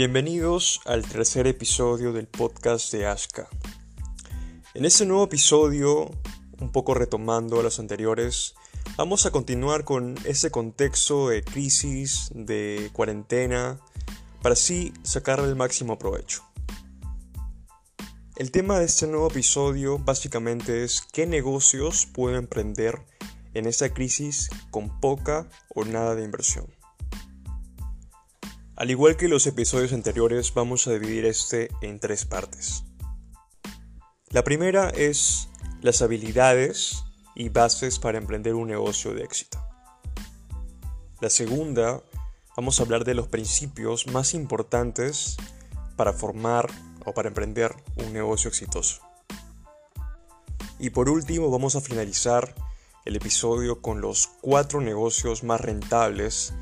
Bienvenidos al tercer episodio del podcast de Ashka. En este nuevo episodio, un poco retomando a los anteriores, vamos a continuar con ese contexto de crisis, de cuarentena, para así sacarle el máximo provecho. El tema de este nuevo episodio básicamente es qué negocios puedo emprender en esta crisis con poca o nada de inversión. Al igual que los episodios anteriores, vamos a dividir este en tres partes. La primera es las habilidades y bases para emprender un negocio de éxito. La segunda, vamos a hablar de los principios más importantes para formar o para emprender un negocio exitoso. Y por último, vamos a finalizar el episodio con los cuatro negocios más rentables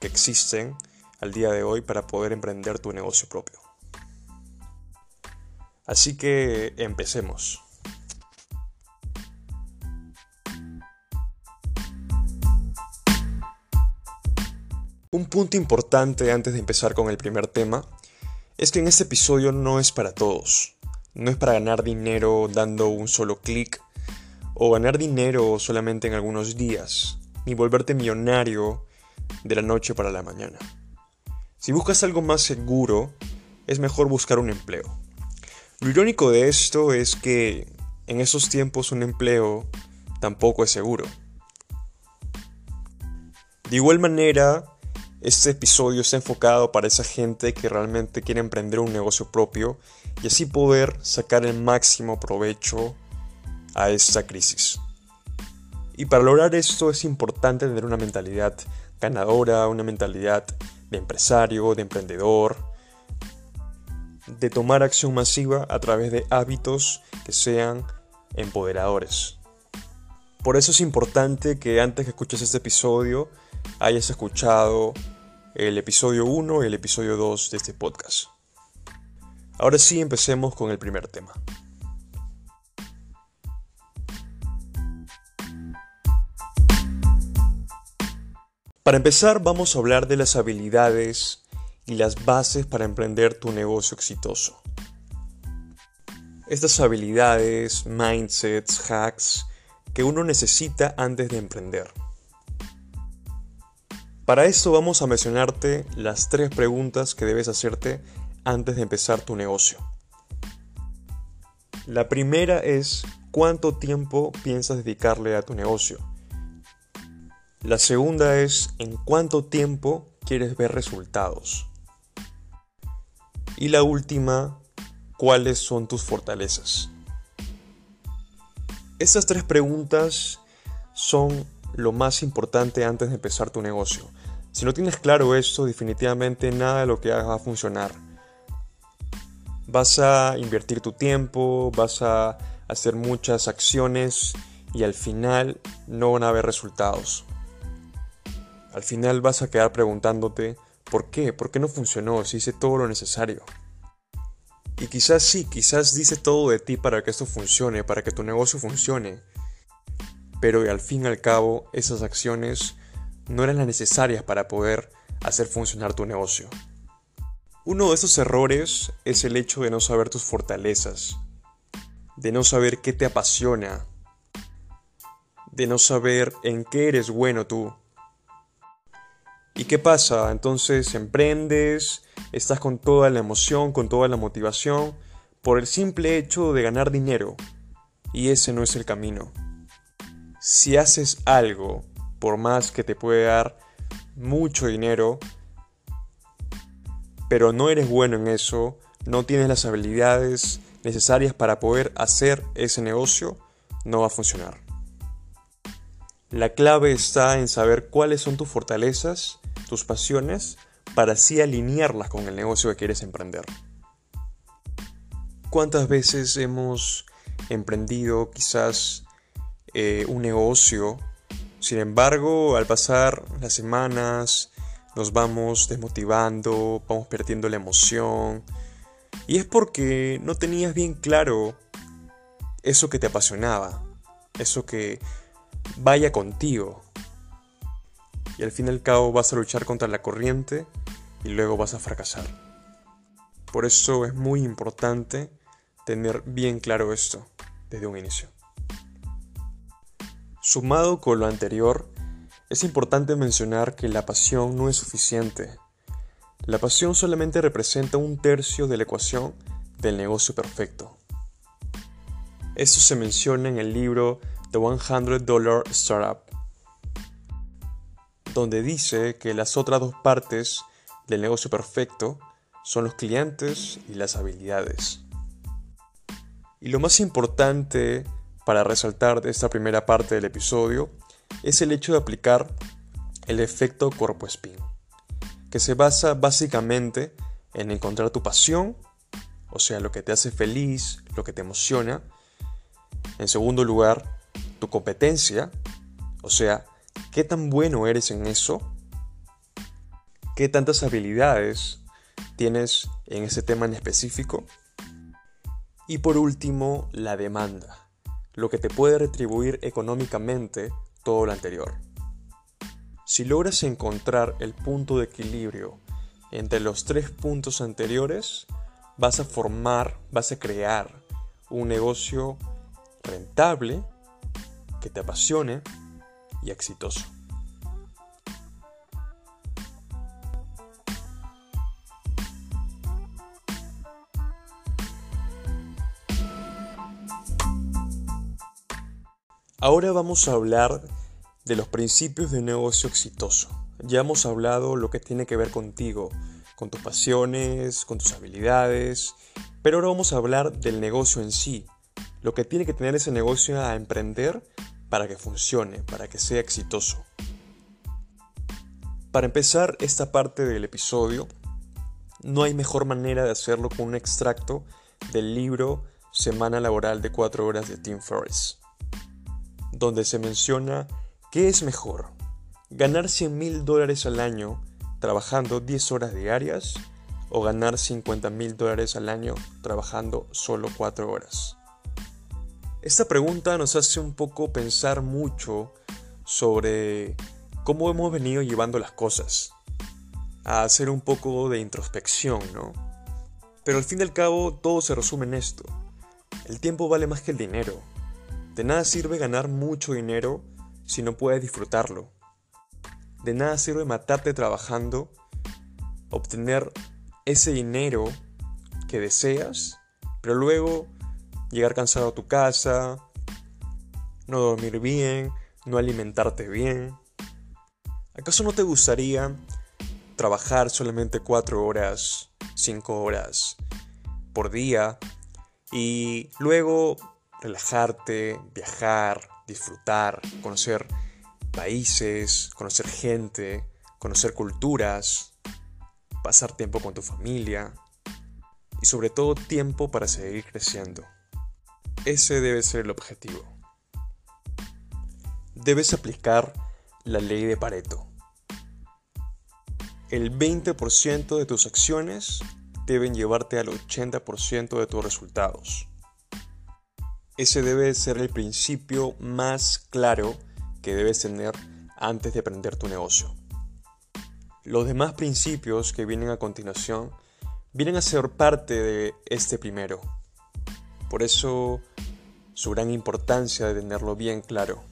que existen al día de hoy para poder emprender tu negocio propio. Así que empecemos. Un punto importante antes de empezar con el primer tema es que en este episodio no es para todos. No es para ganar dinero dando un solo clic o ganar dinero solamente en algunos días, ni volverte millonario de la noche para la mañana. Si buscas algo más seguro, es mejor buscar un empleo. Lo irónico de esto es que en esos tiempos un empleo tampoco es seguro. De igual manera, este episodio está enfocado para esa gente que realmente quiere emprender un negocio propio y así poder sacar el máximo provecho a esta crisis. Y para lograr esto es importante tener una mentalidad ganadora, una mentalidad de empresario, de emprendedor, de tomar acción masiva a través de hábitos que sean empoderadores. Por eso es importante que antes que escuches este episodio hayas escuchado el episodio 1 y el episodio 2 de este podcast. Ahora sí, empecemos con el primer tema. Para empezar vamos a hablar de las habilidades y las bases para emprender tu negocio exitoso. Estas habilidades, mindsets, hacks que uno necesita antes de emprender. Para esto vamos a mencionarte las tres preguntas que debes hacerte antes de empezar tu negocio. La primera es ¿cuánto tiempo piensas dedicarle a tu negocio? La segunda es en cuánto tiempo quieres ver resultados. Y la última, cuáles son tus fortalezas. Estas tres preguntas son lo más importante antes de empezar tu negocio. Si no tienes claro esto, definitivamente nada de lo que hagas va a funcionar. Vas a invertir tu tiempo, vas a hacer muchas acciones y al final no van a haber resultados. Al final vas a quedar preguntándote, ¿por qué? ¿Por qué no funcionó si hice todo lo necesario? Y quizás sí, quizás dice todo de ti para que esto funcione, para que tu negocio funcione. Pero al fin y al cabo, esas acciones no eran las necesarias para poder hacer funcionar tu negocio. Uno de esos errores es el hecho de no saber tus fortalezas, de no saber qué te apasiona, de no saber en qué eres bueno tú. ¿Y qué pasa? Entonces emprendes, estás con toda la emoción, con toda la motivación, por el simple hecho de ganar dinero. Y ese no es el camino. Si haces algo, por más que te puede dar mucho dinero, pero no eres bueno en eso, no tienes las habilidades necesarias para poder hacer ese negocio, no va a funcionar. La clave está en saber cuáles son tus fortalezas tus pasiones para así alinearlas con el negocio que quieres emprender. ¿Cuántas veces hemos emprendido quizás eh, un negocio? Sin embargo, al pasar las semanas, nos vamos desmotivando, vamos perdiendo la emoción. Y es porque no tenías bien claro eso que te apasionaba, eso que vaya contigo, y al fin y al cabo vas a luchar contra la corriente y luego vas a fracasar. Por eso es muy importante tener bien claro esto desde un inicio. Sumado con lo anterior, es importante mencionar que la pasión no es suficiente. La pasión solamente representa un tercio de la ecuación del negocio perfecto. Esto se menciona en el libro The 100 Dollar Startup, donde dice que las otras dos partes del negocio perfecto son los clientes y las habilidades. Y lo más importante para resaltar de esta primera parte del episodio es el hecho de aplicar el efecto cuerpo spin, que se basa básicamente en encontrar tu pasión, o sea, lo que te hace feliz, lo que te emociona. En segundo lugar, tu competencia, o sea, qué tan bueno eres en eso, qué tantas habilidades tienes en ese tema en específico. Y por último, la demanda, lo que te puede retribuir económicamente todo lo anterior. Si logras encontrar el punto de equilibrio entre los tres puntos anteriores, vas a formar, vas a crear un negocio rentable, que te apasione y exitoso. Ahora vamos a hablar de los principios de un negocio exitoso. Ya hemos hablado lo que tiene que ver contigo, con tus pasiones, con tus habilidades, pero ahora vamos a hablar del negocio en sí, lo que tiene que tener ese negocio a emprender para que funcione, para que sea exitoso. Para empezar esta parte del episodio, no hay mejor manera de hacerlo con un extracto del libro Semana Laboral de 4 Horas de Tim Ferriss donde se menciona qué es mejor, ganar 100 mil dólares al año trabajando 10 horas diarias o ganar 50 mil dólares al año trabajando solo 4 horas. Esta pregunta nos hace un poco pensar mucho sobre cómo hemos venido llevando las cosas, a hacer un poco de introspección, ¿no? Pero al fin y al cabo todo se resume en esto. El tiempo vale más que el dinero. De nada sirve ganar mucho dinero si no puedes disfrutarlo. De nada sirve matarte trabajando, obtener ese dinero que deseas, pero luego llegar cansado a tu casa, no dormir bien, no alimentarte bien. ¿Acaso no te gustaría trabajar solamente 4 horas, 5 horas por día y luego relajarte, viajar, disfrutar, conocer países, conocer gente, conocer culturas, pasar tiempo con tu familia y sobre todo tiempo para seguir creciendo. Ese debe ser el objetivo. Debes aplicar la ley de Pareto. El 20% de tus acciones deben llevarte al 80% de tus resultados. Ese debe ser el principio más claro que debes tener antes de aprender tu negocio. Los demás principios que vienen a continuación vienen a ser parte de este primero. Por eso su gran importancia de tenerlo bien claro.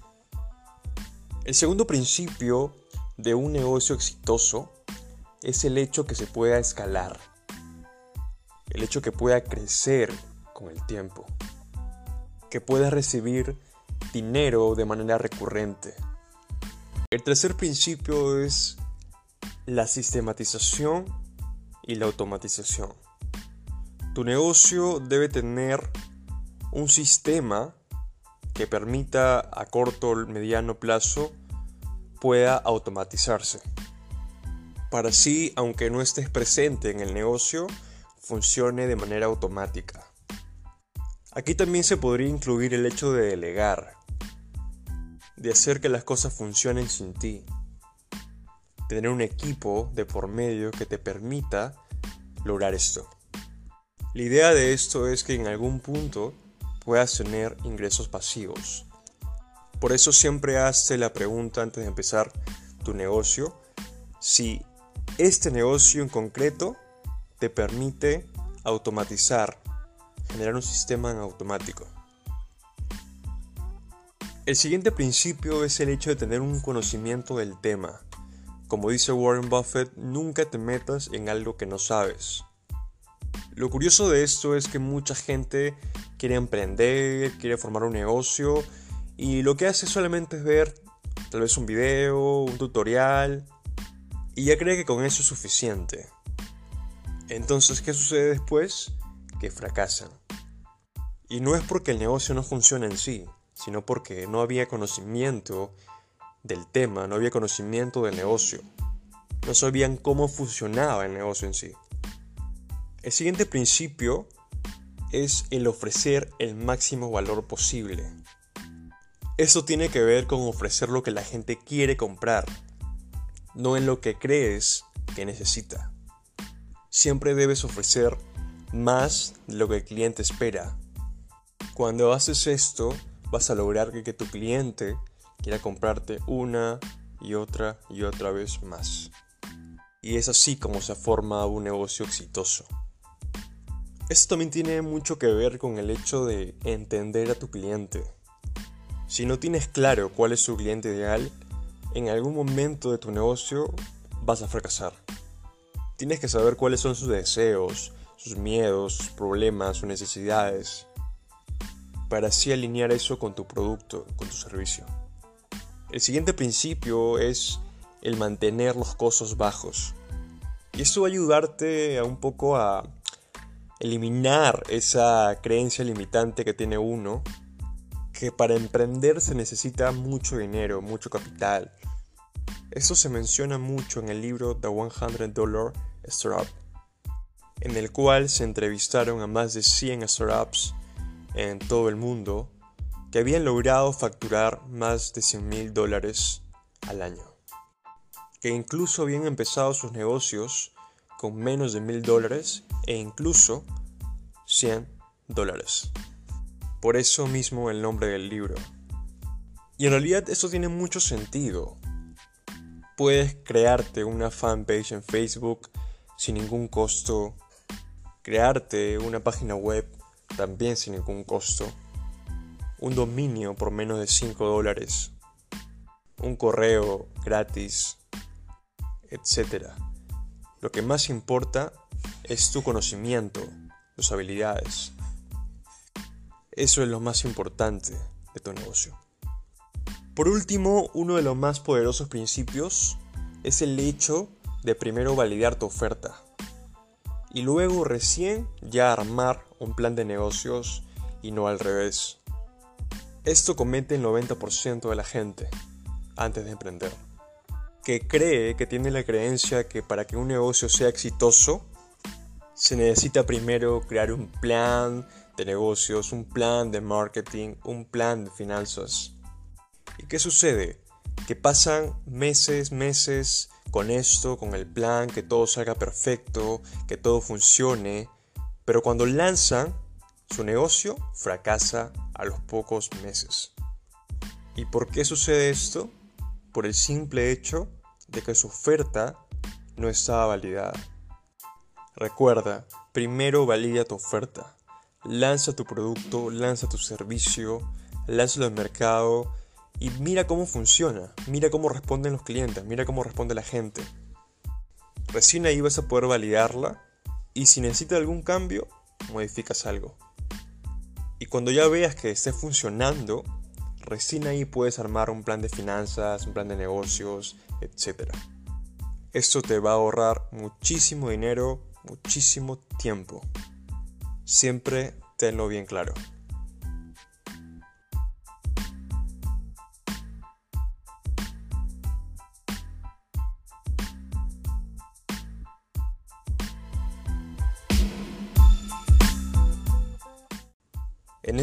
El segundo principio de un negocio exitoso es el hecho que se pueda escalar, el hecho que pueda crecer con el tiempo que puedas recibir dinero de manera recurrente. El tercer principio es la sistematización y la automatización. Tu negocio debe tener un sistema que permita a corto o mediano plazo pueda automatizarse. Para así, aunque no estés presente en el negocio, funcione de manera automática. Aquí también se podría incluir el hecho de delegar, de hacer que las cosas funcionen sin ti, tener un equipo de por medio que te permita lograr esto. La idea de esto es que en algún punto puedas tener ingresos pasivos. Por eso siempre hazte la pregunta antes de empezar tu negocio, si este negocio en concreto te permite automatizar, generar un sistema en automático. El siguiente principio es el hecho de tener un conocimiento del tema. Como dice Warren Buffett, nunca te metas en algo que no sabes. Lo curioso de esto es que mucha gente quiere emprender, quiere formar un negocio y lo que hace solamente es ver tal vez un video, un tutorial y ya cree que con eso es suficiente. Entonces, ¿qué sucede después? Que fracasan. Y no es porque el negocio no funciona en sí, sino porque no había conocimiento del tema, no había conocimiento del negocio. No sabían cómo funcionaba el negocio en sí. El siguiente principio es el ofrecer el máximo valor posible. Esto tiene que ver con ofrecer lo que la gente quiere comprar, no en lo que crees que necesita. Siempre debes ofrecer más de lo que el cliente espera. Cuando haces esto, vas a lograr que, tu cliente quiera comprarte una y otra y otra vez más. Y es así como se forma un negocio exitoso. Esto también tiene mucho que ver con el hecho de entender a tu cliente. Si no tienes claro cuál es su cliente ideal, en algún momento de tu negocio vas a fracasar. Tienes que saber cuáles son sus deseos, sus miedos, sus problemas, sus necesidades, para así alinear eso con tu producto, con tu servicio. El siguiente principio es el mantener los costos bajos. Y esto va a ayudarte a un poco a eliminar esa creencia limitante que tiene uno, que para emprender se necesita mucho dinero, mucho capital. Esto se menciona mucho en el libro The 100 Dollar Startup, en el cual se entrevistaron a más de 100 startups en todo el mundo que habían logrado facturar más de 100 mil dólares al año, que incluso habían empezado sus negocios con menos de mil dólares e incluso 100 dólares. Por eso mismo el nombre del libro. Y en realidad esto tiene mucho sentido. Puedes crearte una fanpage en Facebook sin ningún costo, crearte una página web también sin ningún costo, un dominio por menos de 5 dólares, un correo gratis, etc. Lo que más importa es tu conocimiento, tus habilidades. Eso es lo más importante de tu negocio. Por último, uno de los más poderosos principios es el hecho de primero validar tu oferta y luego recién ya armar un plan de negocios y no al revés. Esto comete el 90% de la gente antes de emprender, que cree que tiene la creencia que para que un negocio sea exitoso, se necesita primero crear un plan de negocios, un plan de marketing, un plan de finanzas. ¿Y qué sucede? Que pasan meses, meses con esto, con el plan, que todo salga perfecto, que todo funcione, pero cuando lanzan su negocio fracasa a los pocos meses. ¿Y por qué sucede esto? Por el simple hecho de que su oferta no estaba validada. Recuerda, primero valida tu oferta. Lanza tu producto, lanza tu servicio, lánzalo al mercado y mira cómo funciona, mira cómo responden los clientes, mira cómo responde la gente. Recién ahí vas a poder validarla y si necesitas algún cambio, modificas algo. Y cuando ya veas que esté funcionando, recién ahí puedes armar un plan de finanzas, un plan de negocios, etc. Esto te va a ahorrar muchísimo dinero, muchísimo tiempo. Siempre tenlo bien claro.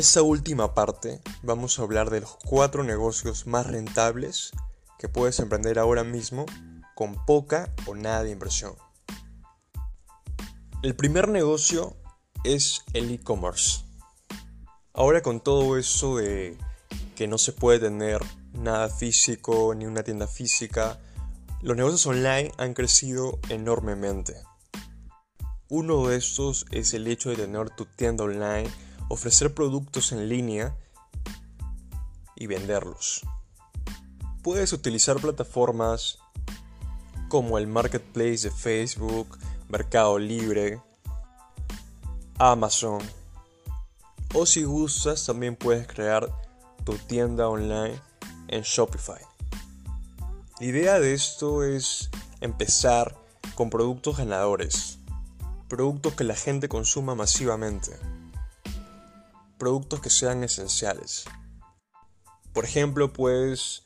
Esta última parte vamos a hablar de los cuatro negocios más rentables que puedes emprender ahora mismo con poca o nada de inversión. El primer negocio es el e-commerce. Ahora con todo eso de que no se puede tener nada físico ni una tienda física, los negocios online han crecido enormemente. Uno de estos es el hecho de tener tu tienda online, ofrecer productos en línea y venderlos. Puedes utilizar plataformas como el Marketplace de Facebook, Mercado Libre, Amazon. O si gustas, también puedes crear tu tienda online en Shopify. La idea de esto es empezar con productos ganadores, productos que la gente consuma masivamente, productos que sean esenciales. Por ejemplo, puedes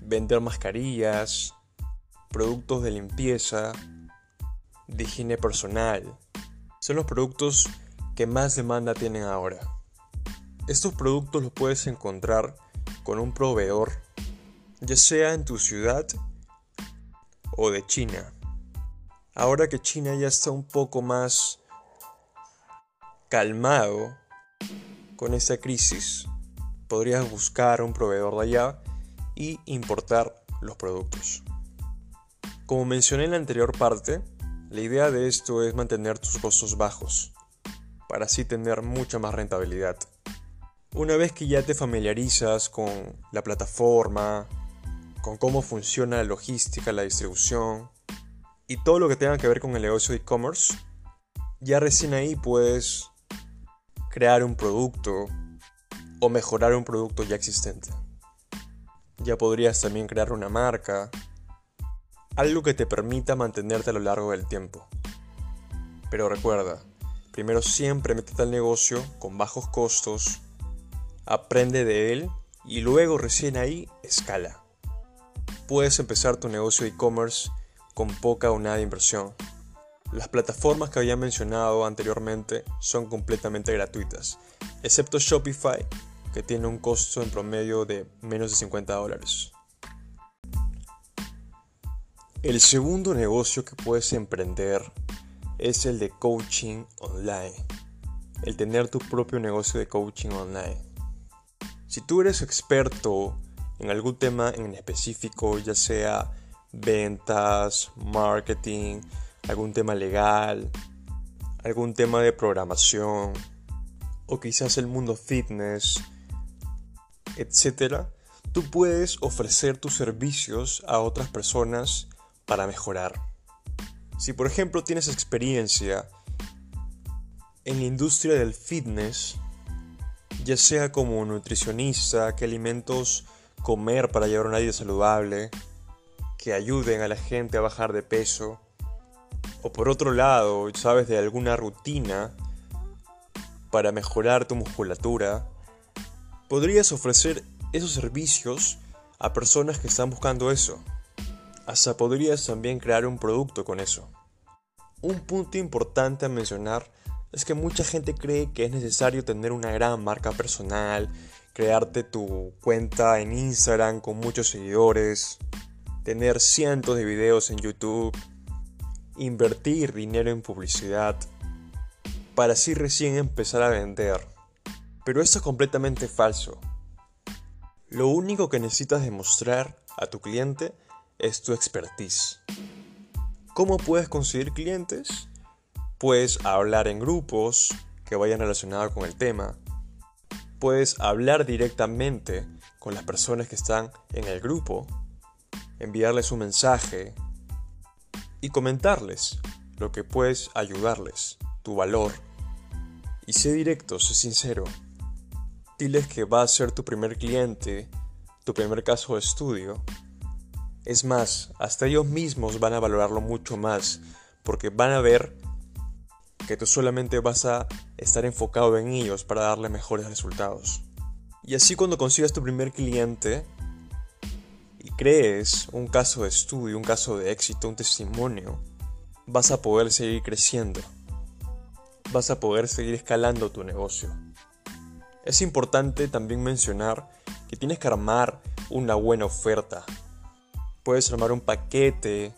vender mascarillas, productos de limpieza, de higiene personal. Son los productos que más demanda tienen ahora. Estos productos los puedes encontrar con un proveedor, ya sea en tu ciudad o de China. Ahora que China ya está un poco más calmado con esta crisis, podrías buscar un proveedor de allá y importar los productos. Como mencioné en la anterior parte, la idea de esto es mantener tus costos bajos, para así tener mucha más rentabilidad. Una vez que ya te familiarizas con la plataforma, con cómo funciona la logística, la distribución y todo lo que tenga que ver con el negocio de e-commerce, ya recién ahí puedes crear un producto o mejorar un producto ya existente. Ya podrías también crear una marca algo que te permita mantenerte a lo largo del tiempo. Pero recuerda, primero siempre métete al negocio con bajos costos, aprende de él y luego recién ahí escala. Puedes empezar tu negocio de e-commerce con poca o nada de inversión. Las plataformas que había mencionado anteriormente son completamente gratuitas, excepto Shopify, que tiene un costo en promedio de menos de 50 dólares. El segundo negocio que puedes emprender es el de coaching online. El tener tu propio negocio de coaching online. Si tú eres experto en algún tema en específico, ya sea ventas, marketing, algún tema legal, algún tema de programación, o quizás el mundo fitness, etc., tú puedes ofrecer tus servicios a otras personas para mejorar. Si por ejemplo tienes experiencia en la industria del fitness, ya sea como nutricionista, qué alimentos comer para llevar una vida saludable, que ayuden a la gente a bajar de peso, o por otro lado, sabes de alguna rutina para mejorar tu musculatura, podrías ofrecer esos servicios a personas que están buscando eso. Hasta podrías también crear un producto con eso. Un punto importante a mencionar es que mucha gente cree que es necesario tener una gran marca personal, crearte tu cuenta en Instagram con muchos seguidores, tener cientos de videos en YouTube, invertir dinero en publicidad, para así recién empezar a vender. Pero esto es completamente falso. Lo único que necesitas demostrar a tu cliente es tu expertise. ¿Cómo puedes conseguir clientes? Puedes hablar en grupos que vayan relacionados con el tema. Puedes hablar directamente con las personas que están en el grupo, enviarles un mensaje y comentarles lo que puedes ayudarles, tu valor. Y sé directo, sé sincero. Diles que va a ser tu primer cliente, tu primer caso de estudio es más, hasta ellos mismos van a valorarlo mucho más, porque van a ver que tú solamente vas a estar enfocado en ellos para darle mejores resultados. Y así cuando consigas tu primer cliente y crees un caso de estudio, un caso de éxito, un testimonio, vas a poder seguir creciendo. Vas a poder seguir escalando tu negocio. Es importante también mencionar que tienes que armar una buena oferta, puedes armar un paquete.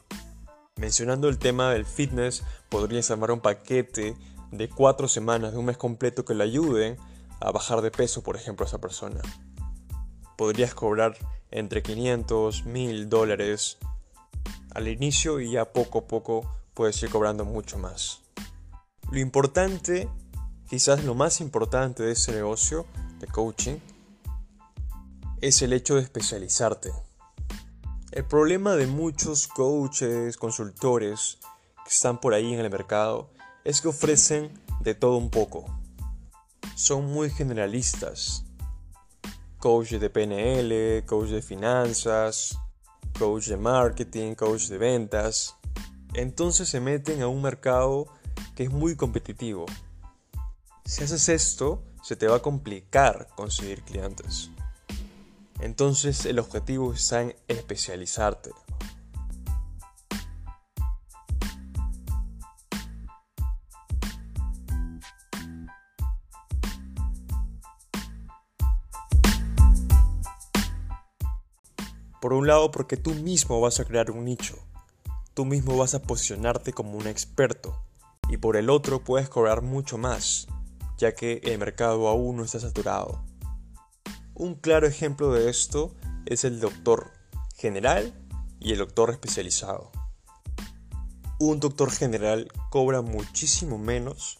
Mencionando el tema del fitness, podrías armar un paquete de cuatro semanas, de un mes completo que le ayuden a bajar de peso, por ejemplo, a esa persona. Podrías cobrar entre 500, 1000 dólares al inicio y ya poco a poco puedes ir cobrando mucho más. Lo importante, quizás lo más importante de ese negocio de coaching, es el hecho de especializarte. El problema de muchos coaches, consultores que están por ahí en el mercado es que ofrecen de todo un poco. Son muy generalistas. Coach de PNL, coach de finanzas, coach de marketing, coach de ventas. Entonces se meten a un mercado que es muy competitivo. Si haces esto, se te va a complicar conseguir clientes. Entonces el objetivo está en especializarte. Por un lado, porque tú mismo vas a crear un nicho. Tú mismo vas a posicionarte como un experto. Y por el otro, puedes cobrar mucho más, ya que el mercado aún no está saturado. Un claro ejemplo de esto es el doctor general y el doctor especializado. Un doctor general cobra muchísimo menos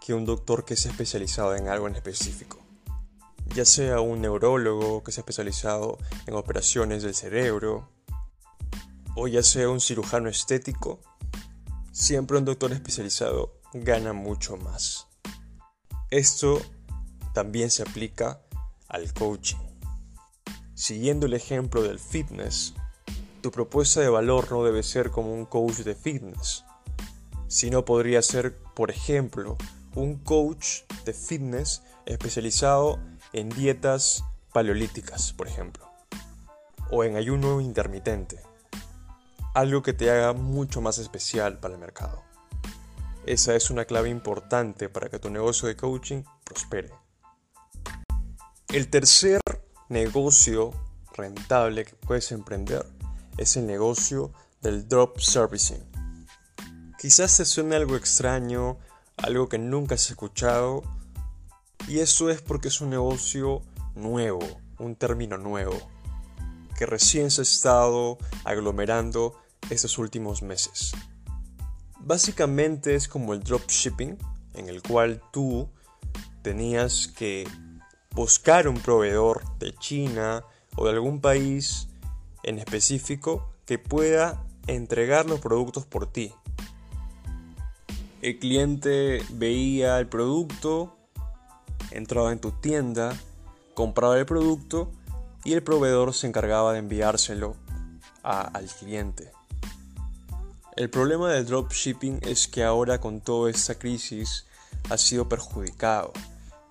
que un doctor que es especializado en algo en específico ya sea un neurólogo que sea especializado en operaciones del cerebro, o ya sea un cirujano estético, siempre un doctor especializado gana mucho más. Esto también se aplica al coaching. Siguiendo el ejemplo del fitness, tu propuesta de valor no debe ser como un coach de fitness, sino podría ser, por ejemplo, un coach de fitness especializado en dietas paleolíticas, por ejemplo, o en ayuno intermitente, algo que te haga mucho más especial para el mercado. Esa es una clave importante para que tu negocio de coaching prospere. El tercer negocio rentable que puedes emprender es el negocio del drop servicing. Quizás te suene algo extraño, algo que nunca has escuchado, y eso es porque es un negocio nuevo, un término nuevo, que recién se ha estado aglomerando estos últimos meses. Básicamente es como el dropshipping, en el cual tú tenías que buscar un proveedor de China o de algún país en específico que pueda entregar los productos por ti. El cliente veía el producto, entraba en tu tienda, compraba el producto y el proveedor se encargaba de enviárselo al cliente. El problema del dropshipping es que ahora con toda esta crisis ha sido perjudicado,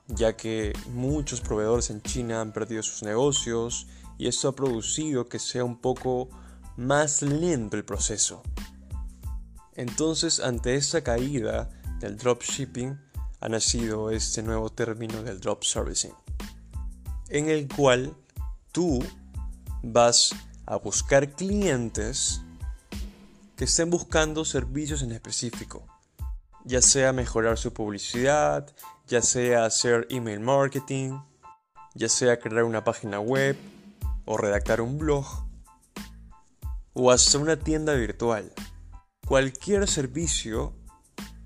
ya que muchos proveedores en China han perdido sus negocios y esto ha producido que sea un poco más lento el proceso. Entonces, ante esta caída del dropshipping, ha nacido este nuevo término del drop servicing, en el cual tú vas a buscar clientes que estén buscando servicios en específico, ya sea mejorar su publicidad, ya sea hacer email marketing, ya sea crear una página web o redactar un blog o hacer una tienda virtual. Cualquier servicio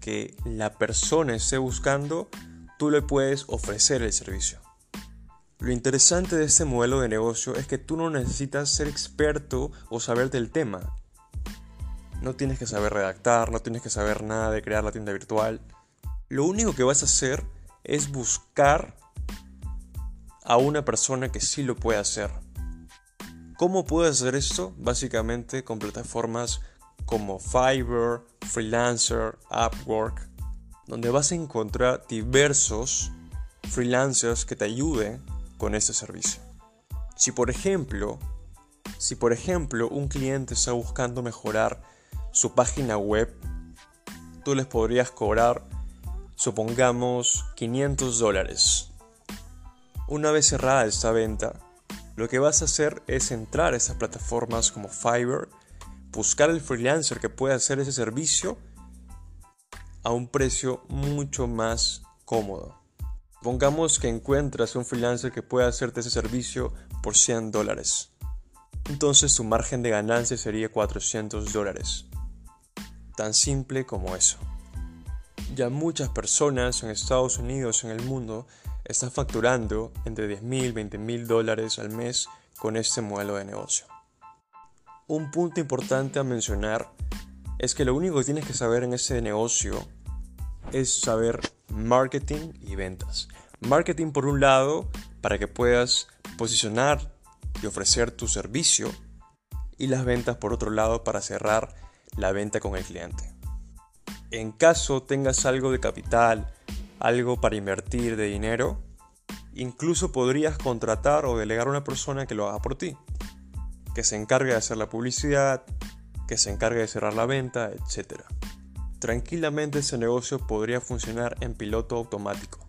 que la persona esté buscando, tú le puedes ofrecer el servicio. Lo interesante de este modelo de negocio es que tú no necesitas ser experto o saber del tema. No tienes que saber redactar, no tienes que saber nada de crear la tienda virtual. Lo único que vas a hacer es buscar a una persona que sí lo puede hacer. ¿Cómo puedes hacer esto? Básicamente con plataformas como Fiverr, Freelancer, Upwork, donde vas a encontrar diversos freelancers que te ayuden con este servicio. Si por ejemplo, si por ejemplo un cliente está buscando mejorar su página web, tú les podrías cobrar, supongamos, 500 dólares. Una vez cerrada esta venta, lo que vas a hacer es entrar a esas plataformas como Fiverr buscar el freelancer que pueda hacer ese servicio a un precio mucho más cómodo. Pongamos que encuentras un freelancer que pueda hacerte ese servicio por 100 dólares. Entonces tu margen de ganancia sería 400 dólares. Tan simple como eso. Ya muchas personas en Estados Unidos, en el mundo, están facturando entre 10 mil, 20 mil dólares al mes con este modelo de negocio. Un punto importante a mencionar es que lo único que tienes que saber en ese negocio es saber marketing y ventas. Marketing por un lado para que puedas posicionar y ofrecer tu servicio y las ventas por otro lado para cerrar la venta con el cliente. En caso tengas algo de capital, algo para invertir de dinero, incluso podrías contratar o delegar a una persona que lo haga por ti, que se encargue de hacer la publicidad, que se encargue de cerrar la venta, etc. Tranquilamente ese negocio podría funcionar en piloto automático.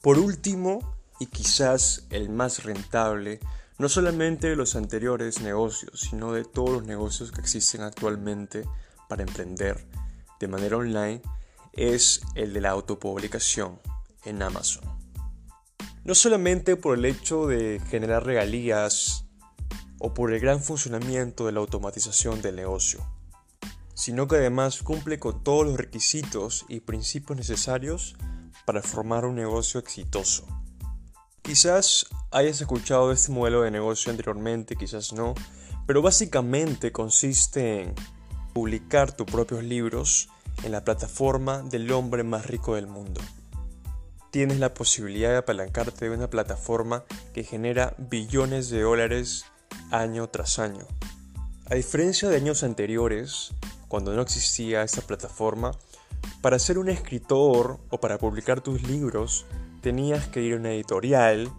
Por último, y quizás el más rentable, no solamente de los anteriores negocios, sino de todos los negocios que existen actualmente para emprender de manera online, es el de la autopublicación en Amazon. No solamente por el hecho de generar regalías o por el gran funcionamiento de la automatización del negocio, sino que además cumple con todos los requisitos y principios necesarios para formar un negocio exitoso. Quizás hayas escuchado este modelo de negocio anteriormente, quizás no, pero básicamente consiste en publicar tus propios libros en la plataforma del hombre más rico del mundo. Tienes la posibilidad de apalancarte de una plataforma que genera billones de dólares año tras año. A diferencia de años anteriores, cuando no existía esta plataforma, para ser un escritor o para publicar tus libros tenías que ir a una editorial,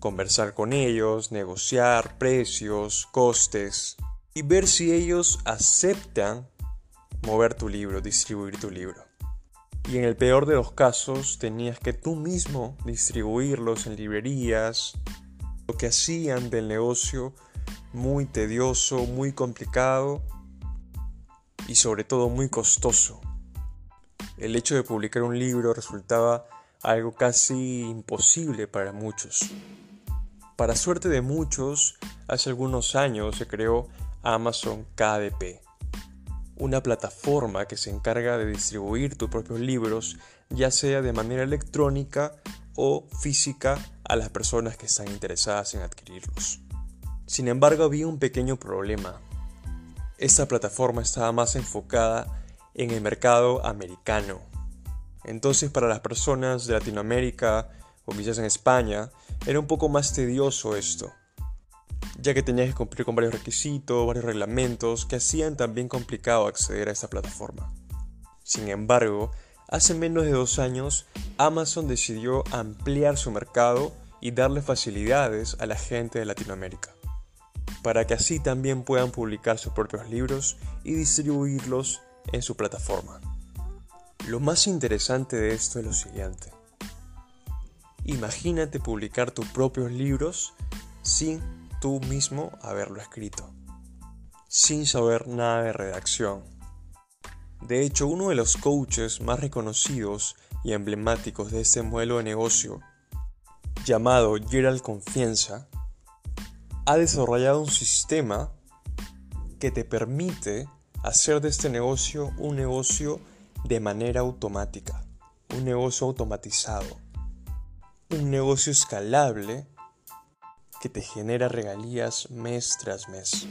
conversar con ellos, negociar precios, costes y ver si ellos aceptan mover tu libro, distribuir tu libro. Y en el peor de los casos tenías que tú mismo distribuirlos en librerías, lo que hacían del negocio muy tedioso, muy complicado y sobre todo muy costoso. El hecho de publicar un libro resultaba algo casi imposible para muchos. Para suerte de muchos, hace algunos años se creó Amazon KDP, una plataforma que se encarga de distribuir tus propios libros, ya sea de manera electrónica o física, a las personas que están interesadas en adquirirlos. Sin embargo, había un pequeño problema. Esta plataforma estaba más enfocada en el mercado americano, entonces para las personas de Latinoamérica o quizás en España era un poco más tedioso esto, ya que tenías que cumplir con varios requisitos, varios reglamentos que hacían también complicado acceder a esta plataforma. Sin embargo, hace menos de dos años Amazon decidió ampliar su mercado y darle facilidades a la gente de Latinoamérica, para que así también puedan publicar sus propios libros y distribuirlos en su plataforma. Lo más interesante de esto es lo siguiente. Imagínate publicar tus propios libros sin tú mismo haberlo escrito, sin saber nada de redacción. De hecho, uno de los coaches más reconocidos y emblemáticos de este modelo de negocio, llamado Gerald Confianza, ha desarrollado un sistema que te permite hacer de este negocio un negocio de manera automática, un negocio automatizado, un negocio escalable que te genera regalías mes tras mes.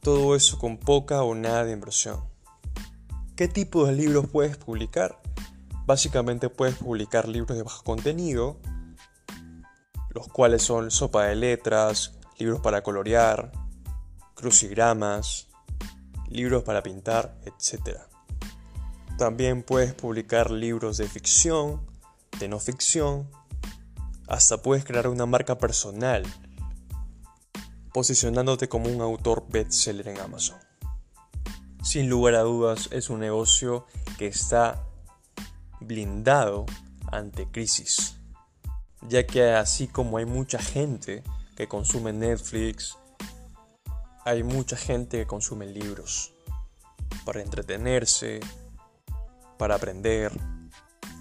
Todo eso con poca o nada de inversión. ¿Qué tipo de libros puedes publicar? Básicamente puedes publicar libros de bajo contenido, los cuales son sopa de letras, libros para colorear, crucigramas, libros para pintar, etc. También puedes publicar libros de ficción, de no ficción, hasta puedes crear una marca personal, posicionándote como un autor bestseller en Amazon. Sin lugar a dudas es un negocio que está blindado ante crisis, ya que así como hay mucha gente que consume Netflix, hay mucha gente que consume libros para entretenerse, para aprender,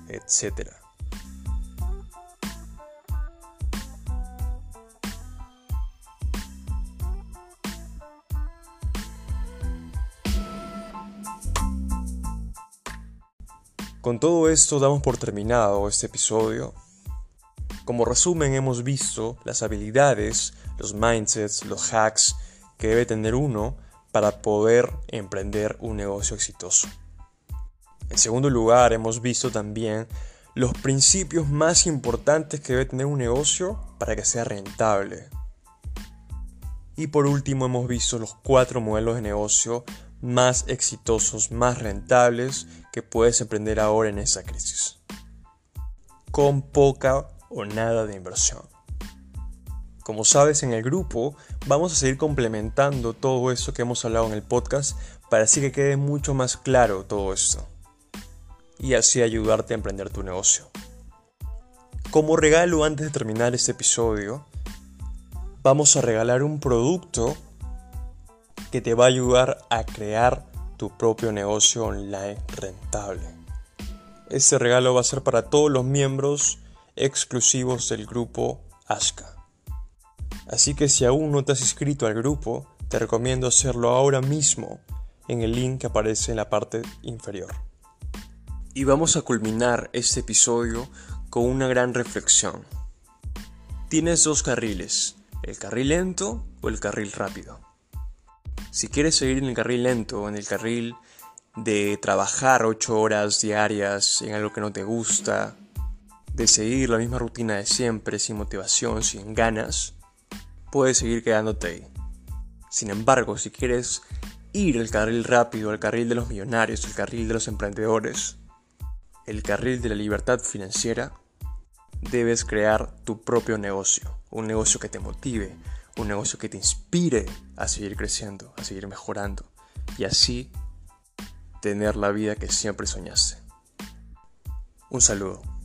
etc. Con todo esto damos por terminado este episodio. Como resumen hemos visto las habilidades, los mindsets, los hacks que debe tener uno para poder emprender un negocio exitoso. En segundo lugar, hemos visto también los principios más importantes que debe tener un negocio para que sea rentable. Y por último, hemos visto los cuatro modelos de negocio más exitosos, más rentables que puedes emprender ahora en esa crisis. Con poca o nada de inversión. Como sabes, en el grupo vamos a seguir complementando todo eso que hemos hablado en el podcast para así que quede mucho más claro todo esto y así ayudarte a emprender tu negocio. Como regalo antes de terminar este episodio, vamos a regalar un producto que te va a ayudar a crear tu propio negocio online rentable. Este regalo va a ser para todos los miembros exclusivos del grupo Ashka. Así que si aún no te has inscrito al grupo, te recomiendo hacerlo ahora mismo en el link que aparece en la parte inferior. Y vamos a culminar este episodio con una gran reflexión. Tienes dos carriles, el carril lento o el carril rápido. Si quieres seguir en el carril lento, en el carril de trabajar 8 horas diarias en algo que no te gusta, de seguir la misma rutina de siempre, sin motivación, sin ganas, puedes seguir quedándote ahí. Sin embargo, si quieres ir el carril rápido, el carril de los millonarios, el carril de los emprendedores, el carril de la libertad financiera, debes crear tu propio negocio, un negocio que te motive, un negocio que te inspire a seguir creciendo, a seguir mejorando y así tener la vida que siempre soñaste. Un saludo.